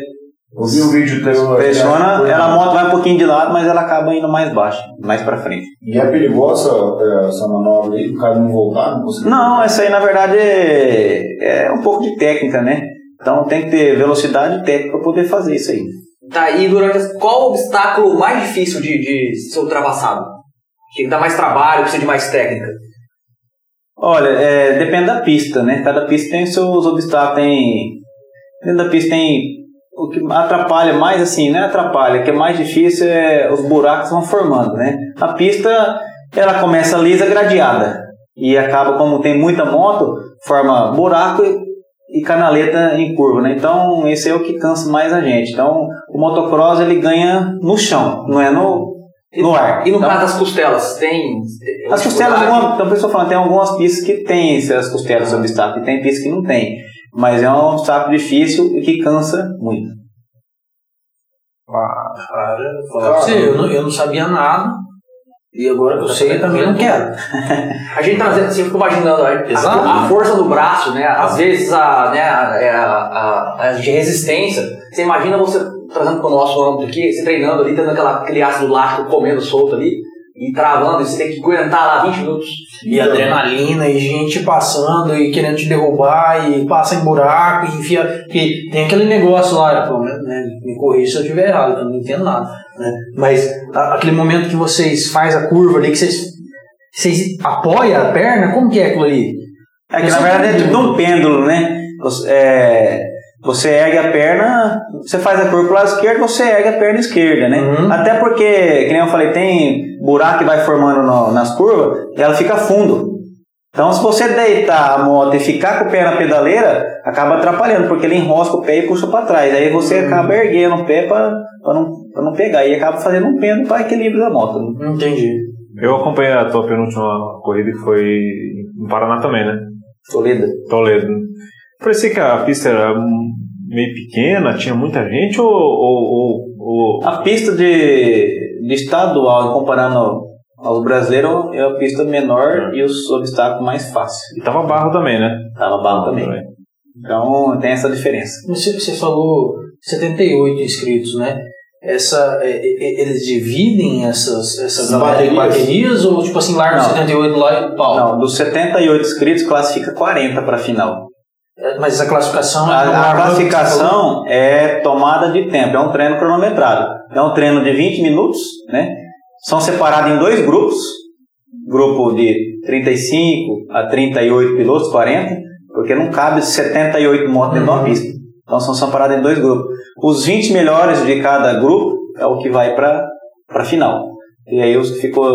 Eu vi um vídeo teu. pressiona, ela a moto vai um pouquinho de lado, mas ela acaba indo mais baixo, mais para frente. E é perigosa é, essa manobra aí, o cara não voltar, não conseguir. Não, essa aí na verdade é, é um pouco de técnica, né? Então tem que ter velocidade e técnica para poder fazer isso aí. Tá, e durante qual o obstáculo mais difícil de, de ser ultrapassado? Que dá mais trabalho, precisa de mais técnica? Olha, é, depende da pista, né? Cada pista tem seus obstáculos, tem. Dentro da pista tem. O que atrapalha mais, assim, né? Atrapalha, o que é mais difícil é os buracos vão formando, né? A pista, ela começa lisa gradeada. E acaba, como tem muita moto, forma buraco e canaleta em curva, né? Então, esse é o que cansa mais a gente. Então, o motocross, ele ganha no chão, não é no, no ar. E no Então, caso das costelas, tem. as costelas, alguma, então a pessoa falando, tem algumas pistas que tem essas costelas obstáculo, e tem pistas que não tem. Mas é um obstáculo difícil e que cansa muito. Cara, eu falar pra você, eu não, eu não sabia nada. E agora que eu sei, eu também não quero. A gente assim, eu fico imaginando a, a, a força do braço, né? Às vezes a, né, a, é a, a, de resistência. Você imagina você trazendo para o nosso âmbito aqui, você treinando ali, tendo aquela, aquele ácido lático comendo solto ali, e travando, e você tem que aguentar lá 20 minutos. E adrenalina, e gente passando e querendo te derrubar, e passa em buraco, e enfia. Porque tem aquele negócio lá, pelo menos, né? Me corrija se eu estiver errado, eu não entendo nada. Né? Mas a- aquele momento que vocês faz a curva ali, que vocês, vocês apoiam a perna, como que é aquilo ali? É que na verdade é um pêndulo, né? Você, é, você ergue a perna, você faz a curva pro lado esquerdo, você ergue a perna esquerda, né? Uhum. Até porque, que nem eu falei, tem buraco que vai formando no- nas curvas e ela fica fundo. Então, se você deitar a moto e ficar com o pé na pedaleira, acaba atrapalhando, porque ele enrosca o pé e puxa para trás. Aí você acaba erguendo o pé para não, pra não pegar. E acaba fazendo um pêndulo para equilíbrio da moto. entendi. Eu acompanhei a tua penúltima corrida que foi no Paraná também, né? Toledo. Toledo. Parecia que a pista era meio pequena, tinha muita gente ou. ou, ou, ou- A pista de, de estadual, comparando O brasileiro é a pista menor e os obstáculos mais fáceis. E tava barro também, né? Tava barro também. Então tem essa diferença. Você, você falou 78 inscritos, né? Essa, é, é, eles dividem essas, essas Baterias? baterias ou tipo assim, larga Não. 78 lá e pau? Não, dos 78 inscritos, classifica 40 para a final. É, Mas essa classificação é A, a classificação é tomada de tempo, é um treino cronometrado. É um treino de 20 minutos, né? São separados em dois grupos, grupo de 35 a 38 pilotos, 40, porque não cabe 78 motos dentro de uma pista. Então são separados em dois grupos. Os 20 melhores de cada grupo é o que vai para a final. E aí os que ficou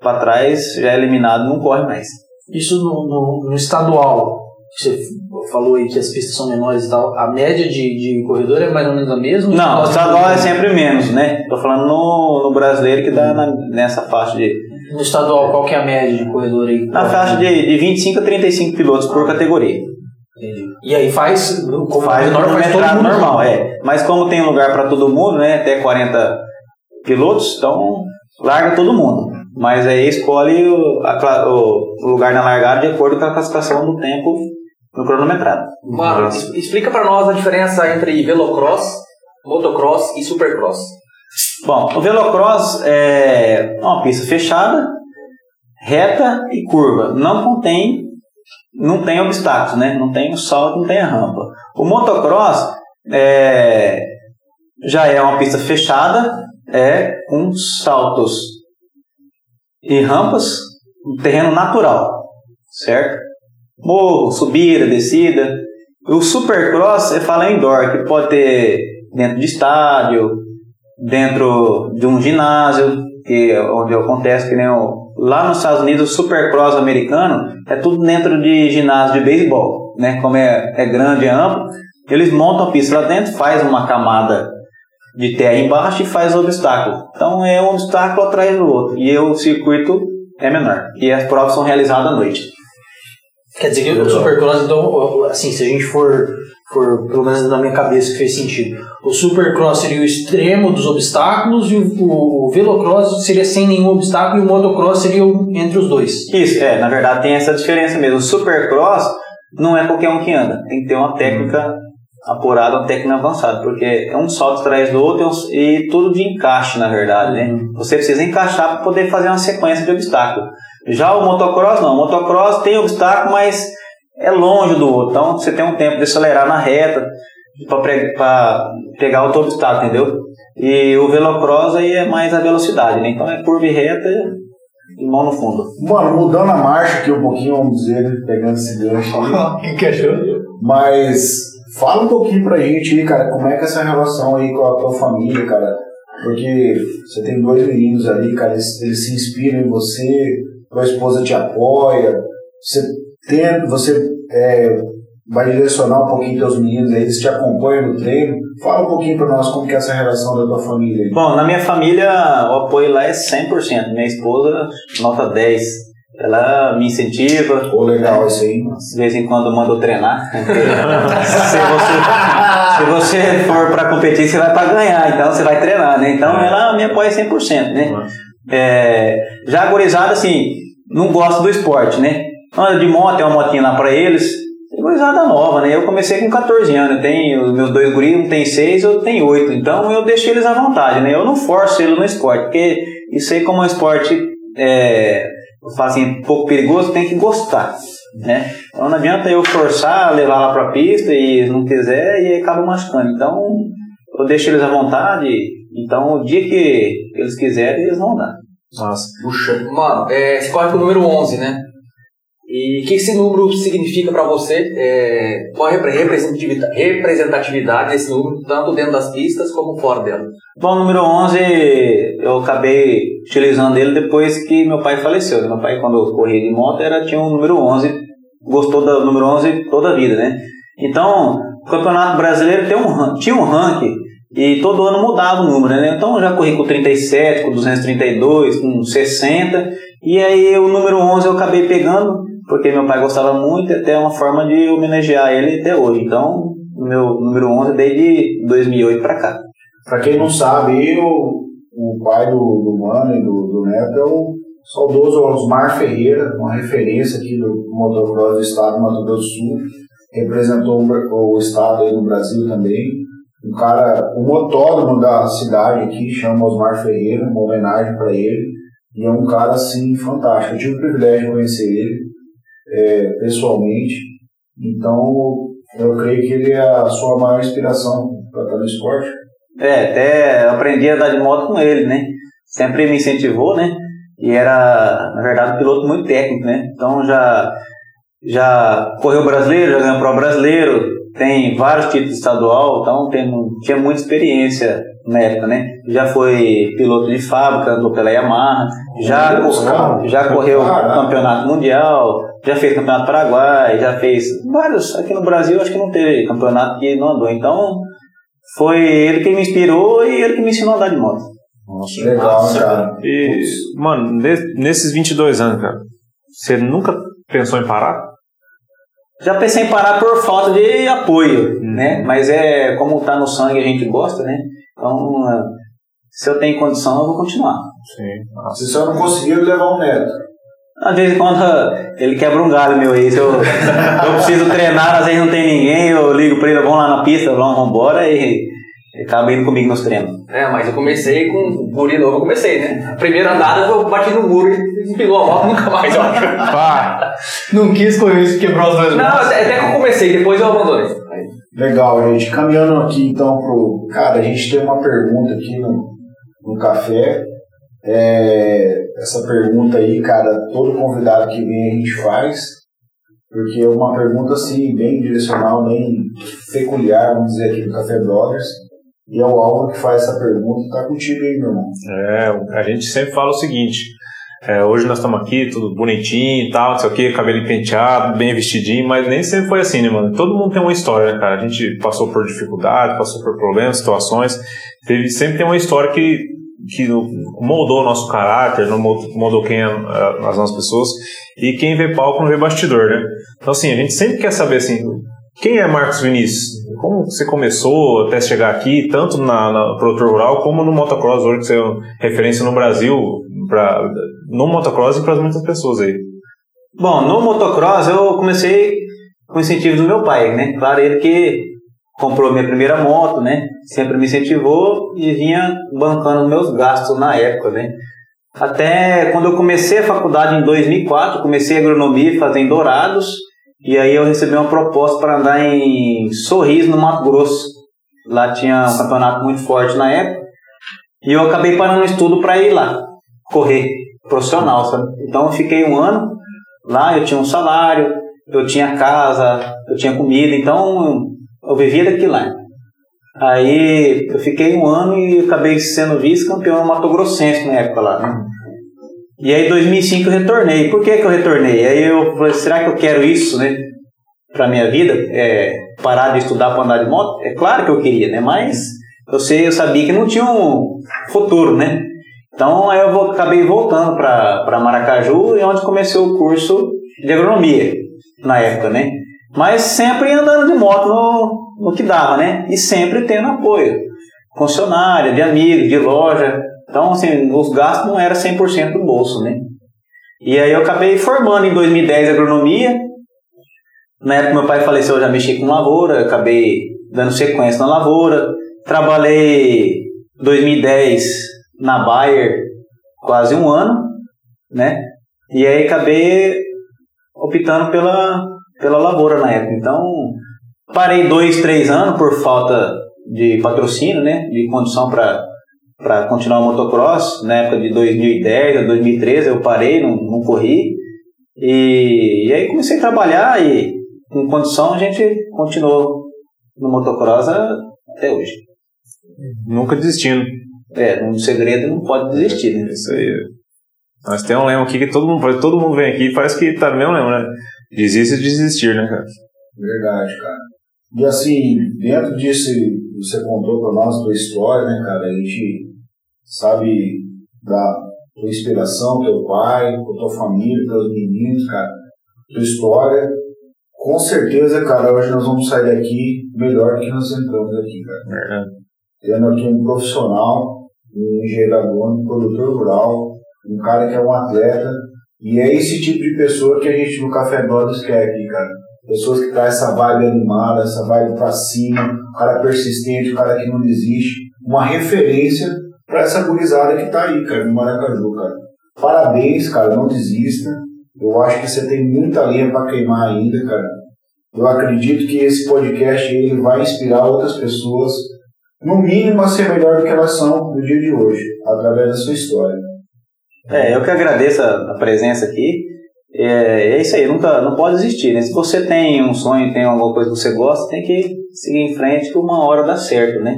para trás, já é eliminado, não corre mais. Isso no, no, no estadual, você falou aí que as pistas são menores e tal, a média de, de corredor é mais ou menos a mesma? Não, o estadual é sempre menos, né? Tô falando no, no brasileiro que dá na- nessa faixa de. No estadual, qual que é a média de corredor aí? Na faixa de, de 25 a 35 pilotos por categoria. E aí faz, como Faz o menor, faz todo mundo normal, é. Mas como tem lugar para todo mundo, né? Até 40 pilotos, então larga todo mundo. Mas aí escolhe o, a o- lugar na largada de acordo com a classificação do tempo no cronometrado. Mano, explica pra nós a diferença entre velocross, motocross e supercross. Bom, o velocross é uma pista fechada, reta e curva. Não contém, não tem obstáculos, né? Não tem o salto, não tem a rampa. O motocross é, já é uma pista fechada, é com saltos e rampas, um terreno natural, certo? Morro, subida, descida. O supercross é fala indoor, que pode ter dentro de estádio, dentro de um ginásio, que é onde acontece que nem o, lá nos Estados Unidos o Supercross americano é tudo dentro de ginásio de beisebol, né? Como é, é grande, é amplo, eles montam a pista lá dentro, faz uma camada de terra embaixo e faz o obstáculo. Então é um obstáculo atrás do outro e o circuito é menor e as provas são realizadas à noite. Quer dizer que o Supercross, então, assim, se a gente for, for, pelo menos na minha cabeça que fez sentido, o Supercross seria o extremo dos obstáculos e o, o, o Velocross seria sem nenhum obstáculo e o Motocross seria o- entre os dois. Isso, é, na verdade tem essa diferença mesmo. O supercross não é qualquer um que anda, tem que ter uma técnica apurada, uma técnica avançada, porque é um salto atrás do outro e e tudo de encaixe, na verdade, né? Você precisa encaixar para poder fazer uma sequência de obstáculos. Já o motocross não, o motocross tem obstáculo, mas é longe do outro, então você tem um tempo de acelerar na reta para pegar outro obstáculo, entendeu? E o velocross aí é mais a velocidade, né? Então é curva e reta e mão no fundo. Mano, mudando a marcha aqui um pouquinho, vamos dizer, né, pegando esse gancho aí. Que, achou? Mas fala um pouquinho pra gente aí, cara, como é que é essa relação aí com a tua família, cara? Porque você tem dois meninos ali, cara, eles, eles se inspiram em você, tua esposa te apoia, você você é, vai direcionar um pouquinho teus meninos aí, eles te acompanham no treino. Fala um pouquinho pra nós como que é essa relação da tua família aí. Bom, na minha família o apoio lá é 100%. Minha esposa, nota 10. Ela me incentiva. Pô, legal isso aí. De vez em quando manda eu treinar. se, você, se você for para competir, você vai para ganhar. Então você vai treinar, né? Então ela me apoia 100%, né? É, já a gurizada, assim, não gosta do esporte, né? Anda de moto, é uma motinha lá para eles. É gurizada nova, né? Eu comecei com 14 anos. Tenho, os meus dois guris, um tem 6, outro tem 8. Então eu deixo eles à vontade, né? Eu não forço eles no esporte, porque isso aí, como é um esporte, é, assim, um pouco perigoso, tem que gostar, né? Então não adianta eu forçar, levar lá pra pista e não quiser e aí acaba machucando. Então eu deixo eles à vontade. Então o dia que eles quiserem, eles vão dar. Nossa. Puxa. Mano, é, você corre número 11, né? E o que esse número significa pra você? É, qual a repre- representatividade, desse número, tanto dentro das pistas como fora delas? Bom, o número 11 eu acabei utilizando ele depois que meu pai faleceu. né? Meu pai, quando eu corria de moto, era, tinha um número 11, gostou do número 11 toda a vida, né? Então, o Campeonato Brasileiro tem um, tinha um ranking e todo ano mudava o número, né? Então, eu já corri com 37, com 232, com 60, e aí o número 11 eu acabei pegando, porque meu pai gostava muito, e até uma forma de homenagear ele até hoje. Então, o meu número 11 é desde 2008 para cá. Pra quem não sabe, o, o pai do, do Mano e do, do Neto é o saudoso Osmar Ferreira, uma referência aqui do motocross do estado do Mato Grosso do Sul, representou o o estado aí no Brasil também. Um cara, um autódromo da cidade aqui, chama Osmar Ferreira, uma homenagem para ele. E é um cara, assim, fantástico. Eu tive o privilégio de conhecer ele é, pessoalmente. Então, eu creio que ele é a sua maior inspiração para estar no esporte. É, até aprendi a andar de moto com ele, né? Sempre me incentivou, né? E era, na verdade, um piloto muito técnico, né? Então já, já correu brasileiro, já ganhou pro brasileiro, tem vários títulos estadual, então tem, tinha muita experiência na época, né? Já foi piloto de fábrica, andou pela Yamaha, já, já correu campeonato mundial, já fez campeonato paraguai, já fez vários. Aqui no Brasil acho que não teve campeonato que não andou. Então foi ele que me inspirou e ele que me ensinou a andar de moto. Nossa, Legal, cara. E, mano, ne- nesses 22 anos, cara, você nunca pensou em parar? Já pensei em parar por falta de apoio, Uhum. né? Mas é como tá no sangue a gente gosta, né? Então, eh, se eu tenho condição, eu vou continuar. Sim. Se você não conseguiu levar um neto. Às vezes quando ele quebra um galho meu aí, se eu, eu preciso treinar, às vezes não tem ninguém, eu ligo pra ele, vamos lá na pista, vamos embora e ele acaba indo comigo nos treinos. É, mas eu comecei com o guri novo, eu comecei, né? A primeira andada eu bati no muro e empilou a moto nunca mais, eu acho. Pá! Não quis correr isso, quebrou os dois Não, braços. até que eu comecei, depois eu abandonei. Legal, gente. Caminhando aqui então pro. Cara, a gente tem uma pergunta aqui no, no café. É, essa pergunta aí, cara, todo convidado que vem a gente faz, porque é uma pergunta assim, bem direcional, bem peculiar, vamos dizer aqui do Café Brothers. E é o Álvaro que faz essa pergunta, tá contigo aí, meu irmão. É, a gente sempre fala o seguinte: é, hoje nós estamos aqui, tudo bonitinho e tal, não sei o que, cabelo penteado, bem vestidinho, mas nem sempre foi assim, né, mano? Todo mundo tem uma história, né, cara? A gente passou por dificuldade, passou por problemas, situações, teve, sempre tem uma história que, que moldou o nosso caráter, moldou quem é, é, as nossas pessoas, e quem vê palco não vê bastidor, né? Então, assim, a gente sempre quer saber, assim, quem é Marcos Vinícius? Como você começou até chegar aqui, tanto na, na produtor rural como no motocross, hoje que você é referência no Brasil, pra, no motocross e para muitas pessoas aí. Bom, no motocross eu comecei com incentivo do meu pai, né? Claro, ele que comprou minha primeira moto, né? Sempre me incentivou e vinha bancando meus gastos na época, né? Até quando eu comecei a faculdade em 2004, comecei agronomia fazendo Dourados e aí eu recebi uma proposta para andar em Sorriso, no Mato Grosso. Lá tinha um campeonato muito forte na época e eu acabei parando o estudo para ir lá correr profissional, sabe? Então eu fiquei um ano lá, eu tinha um salário, eu tinha casa, eu tinha comida, então eu vivia daquilo lá. Aí eu fiquei um ano e acabei sendo vice-campeão no Mato Grossense na época lá, né? E aí em 2005 eu retornei. Por que que eu retornei? Aí eu falei, será que eu quero isso, né? Pra minha vida? É, parar de estudar para andar de moto? É claro que eu queria, né? Mas eu sei, eu sabia que não tinha um futuro, né? Então aí eu vou- acabei voltando para Maracaju e onde comecei o curso de agronomia na época, né? Mas sempre andando de moto no, no que dava, né? E sempre tendo apoio. Funcionária, de amigos, de loja. Então, assim, os gastos não eram 100% do bolso, né? E aí eu acabei formando em 2010 agronomia. Na época meu pai faleceu, eu já mexi com lavoura, acabei dando sequência na lavoura. Trabalhei em 2010 na Bayer quase um ano, né? E aí acabei optando pela, pela lavoura na época. Então, parei dois, três anos por falta de patrocínio, né? De condição para para continuar o motocross. Na época de 2010 a 2013 eu parei, não, não corri. E, e aí comecei a trabalhar e com condição a gente continuou no motocross até hoje. Nunca desistindo. É, um segredo não pode desistir, né? Isso aí. Nós temos um lema aqui que todo mundo, todo mundo vem aqui e parece que tá no mesmo lema, né? Desista de desistir, né, cara? Verdade, cara. E assim, dentro disso você contou pra nós, tua história, né, cara? A gente sabe da tua inspiração, teu pai, tua família, teus meninos, cara, tua história. Com certeza, cara, hoje nós vamos sair daqui melhor do que nós entramos aqui, cara. Tendo aqui um profissional, um engenheiro agrônomo, um produtor rural, um cara que é um atleta, e é esse tipo de pessoa que a gente no Café Brothers quer aqui, cara. Pessoas que trazem essa vibe animada, essa vibe pra cima, um cara persistente, um cara que não desiste, uma referência para essa gurizada que tá aí, cara, no Maracaju, cara. Parabéns, cara, não desista. Eu acho que você tem muita linha para queimar ainda, cara. Eu acredito que esse podcast ele vai inspirar outras pessoas, no mínimo a ser melhor do que elas são no dia de hoje, através da sua história. É, eu que agradeço a, presença aqui. É, é, isso aí, nunca, não pode existir, né? Se você tem um sonho, tem alguma coisa que você gosta, tem que seguir em frente que uma hora dá certo, né?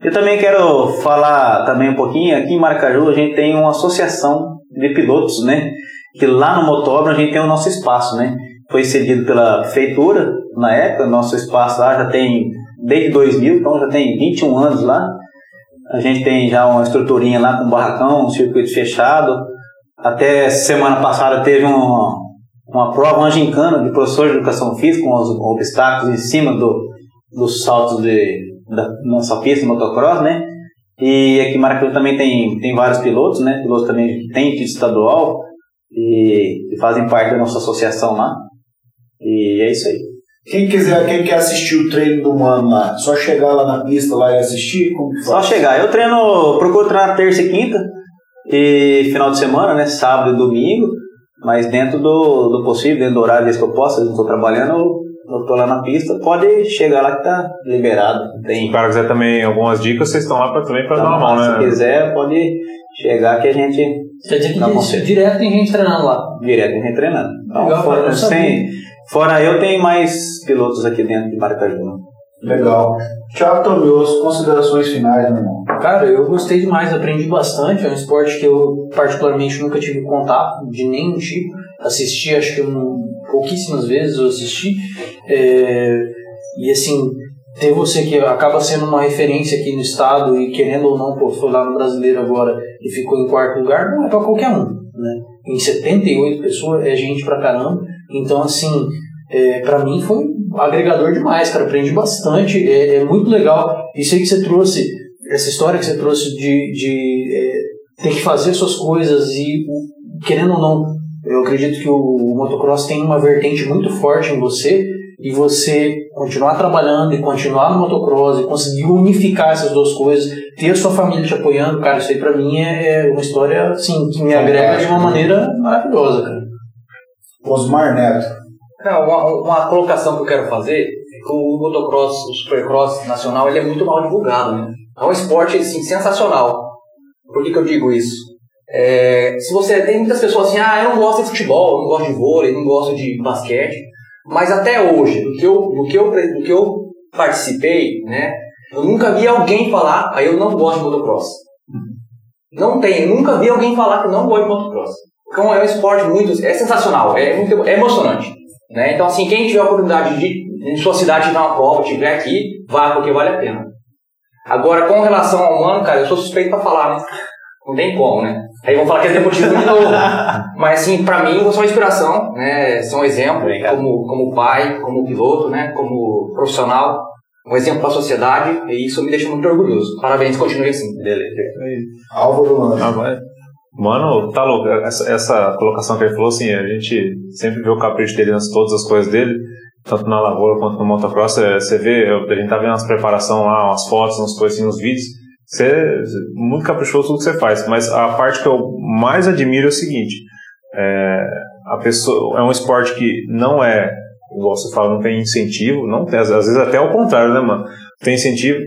Eu também quero falar também um pouquinho, aqui em Maracaju a gente tem uma associação de pilotos, né? Que lá no Motobra a gente tem o nosso espaço, né? Foi cedido pela prefeitura na época, nosso espaço lá já tem desde 2000, então já tem 21 anos lá. A gente tem já uma estruturinha lá com barracão, um circuito fechado. Até semana passada teve uma, uma prova, uma gincana de professor de educação física com os obstáculos em cima do, dos saltos de, da nossa pista de motocross, né? E aqui em Maracaju também tem, tem vários pilotos, né? Pilotos também que têm título estadual e, e fazem parte da nossa associação lá. E é isso aí. Quem quiser, quem quer assistir o treino do Mano lá, só chegar lá na pista lá e assistir? Como que Só faz? chegar. Eu treino, procuro treinar terça e quinta e final de semana, né? Sábado e domingo, mas dentro do, do possível, dentro do horário que eu posso, eu estou trabalhando, eu eu tô lá na pista, pode chegar lá que tá liberado. Se Tem o cara quiser também algumas dicas, vocês estão lá pra, também para Então, dar uma mão, se né? quiser, pode chegar que a gente Quer dizer que Dá direto, tem gente treinando lá. direto vem treinando. Então, Legal, fora, não sem, fora eu, tem mais pilotos aqui dentro de Maracaju. né? Legal. Thiago Tomioso, considerações finais, meu irmão. Cara, eu gostei demais, aprendi bastante. É um esporte que eu particularmente nunca tive contato de nenhum tipo. Assisti, acho que um, pouquíssimas vezes eu assisti. É, e assim, ter você que acaba sendo uma referência aqui no estado e querendo ou não, pô, foi lá no brasileiro agora e ficou em quarto lugar, não é pra qualquer um, né? Em 78 pessoas é gente pra caramba. Então, assim, é, para mim foi agregador demais, cara. Aprendi bastante, é, é muito legal. Isso aí que você trouxe, essa história que você trouxe de, de é, ter que fazer suas coisas e, querendo ou não, eu acredito que o, o motocross tem uma vertente muito forte em você e você continuar trabalhando e continuar no motocross e conseguir unificar essas duas coisas, ter a sua família te apoiando, cara, isso aí pra mim é, é uma história assim, que me agrega de uma maneira maravilhosa, cara. Osmar Neto. Cara, uma, uma colocação que eu quero fazer é que o motocross, o supercross nacional, ele é muito mal divulgado, né? É um esporte, assim, sensacional. Por que, que eu digo isso? É, se você tem muitas pessoas assim, ah, eu não gosto de futebol, eu não gosto de vôlei, não gosto de basquete, mas até hoje, do que eu, do que eu, do que eu participei, né, eu nunca vi alguém falar, ah, eu não gosto de motocross. Não tem, eu nunca vi alguém falar que não gosta de motocross. Então é um esporte muito, é sensacional, é, muito, é emocionante. Né? Então, assim, quem tiver a oportunidade de, em sua cidade, dar uma prova, tiver aqui, vá, porque vale a pena. Agora, com relação ao humano, cara, eu sou suspeito pra falar, né? Não tem como, né? Aí vão falar que é deportivo de novo. Mas, assim, pra mim, você é uma inspiração, né? Você é um exemplo, como, como pai, como piloto, né? Como profissional. Um exemplo pra sociedade, e isso me deixa muito orgulhoso. Parabéns, continue assim. Beleza. Álvaro. Ah, vai. Mano, tá louco. Essa, essa colocação que ele falou, assim, a gente sempre vê o capricho dele nas todas as coisas dele, tanto na lavoura quanto no motocross. é, Você vê, a gente tá vendo as preparações lá, umas fotos, umas coisas assim, nos vídeos. Você é muito caprichoso tudo que você faz. Mas a parte que eu mais admiro é o seguinte: é, a pessoa é um esporte que não é, igual você fala, não tem incentivo, não tem, às vezes até o contrário, né, mano? Tem incentivo.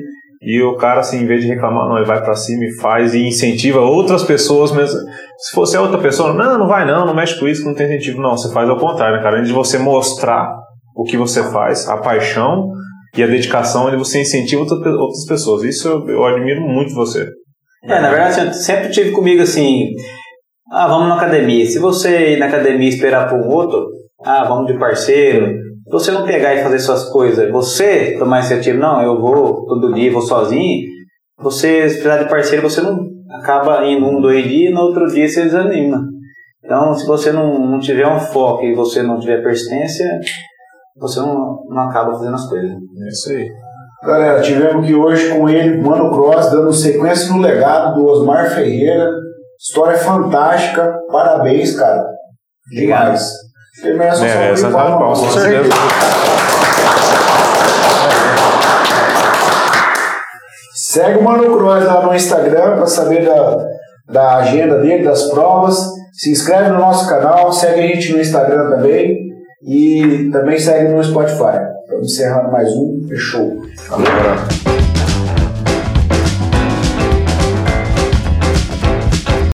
E o cara, assim, em vez de reclamar, não, ele vai pra cima e faz e incentiva outras pessoas mesmo. Se fosse outra pessoa, não, não vai não, não mexe com isso, não tem incentivo. Não, você faz ao contrário, né, cara? Além de você mostrar o que você faz, a paixão e a dedicação, ele você incentiva outra- outras pessoas. Isso eu, eu admiro muito você. É, na verdade, eu sempre tive comigo assim, ah, vamos na academia. Se você ir na academia e esperar por um outro, ah, vamos de parceiro. Se você não pegar e fazer suas coisas, você tomar iniciativa, não, eu vou todo dia, vou sozinho. Você, se precisar de parceiro, você não acaba indo um, dois dias, no outro dia você desanima. Então, se você não, não tiver um foco e você não tiver persistência, você não, não acaba fazendo as coisas. É isso aí. Galera, tivemos aqui hoje com ele, Mano Cross, dando sequência no legado do Osmar Ferreira, História fantástica. Parabéns, cara. Demais. Ele merece um Merece, salve de essa palmas. resposta, com certeza. Segue o Mano Cross lá no Instagram para saber da, da agenda dele, das provas. Se inscreve no nosso canal, segue a gente no Instagram também e também segue no Spotify. Estamos encerrando mais um. Fechou.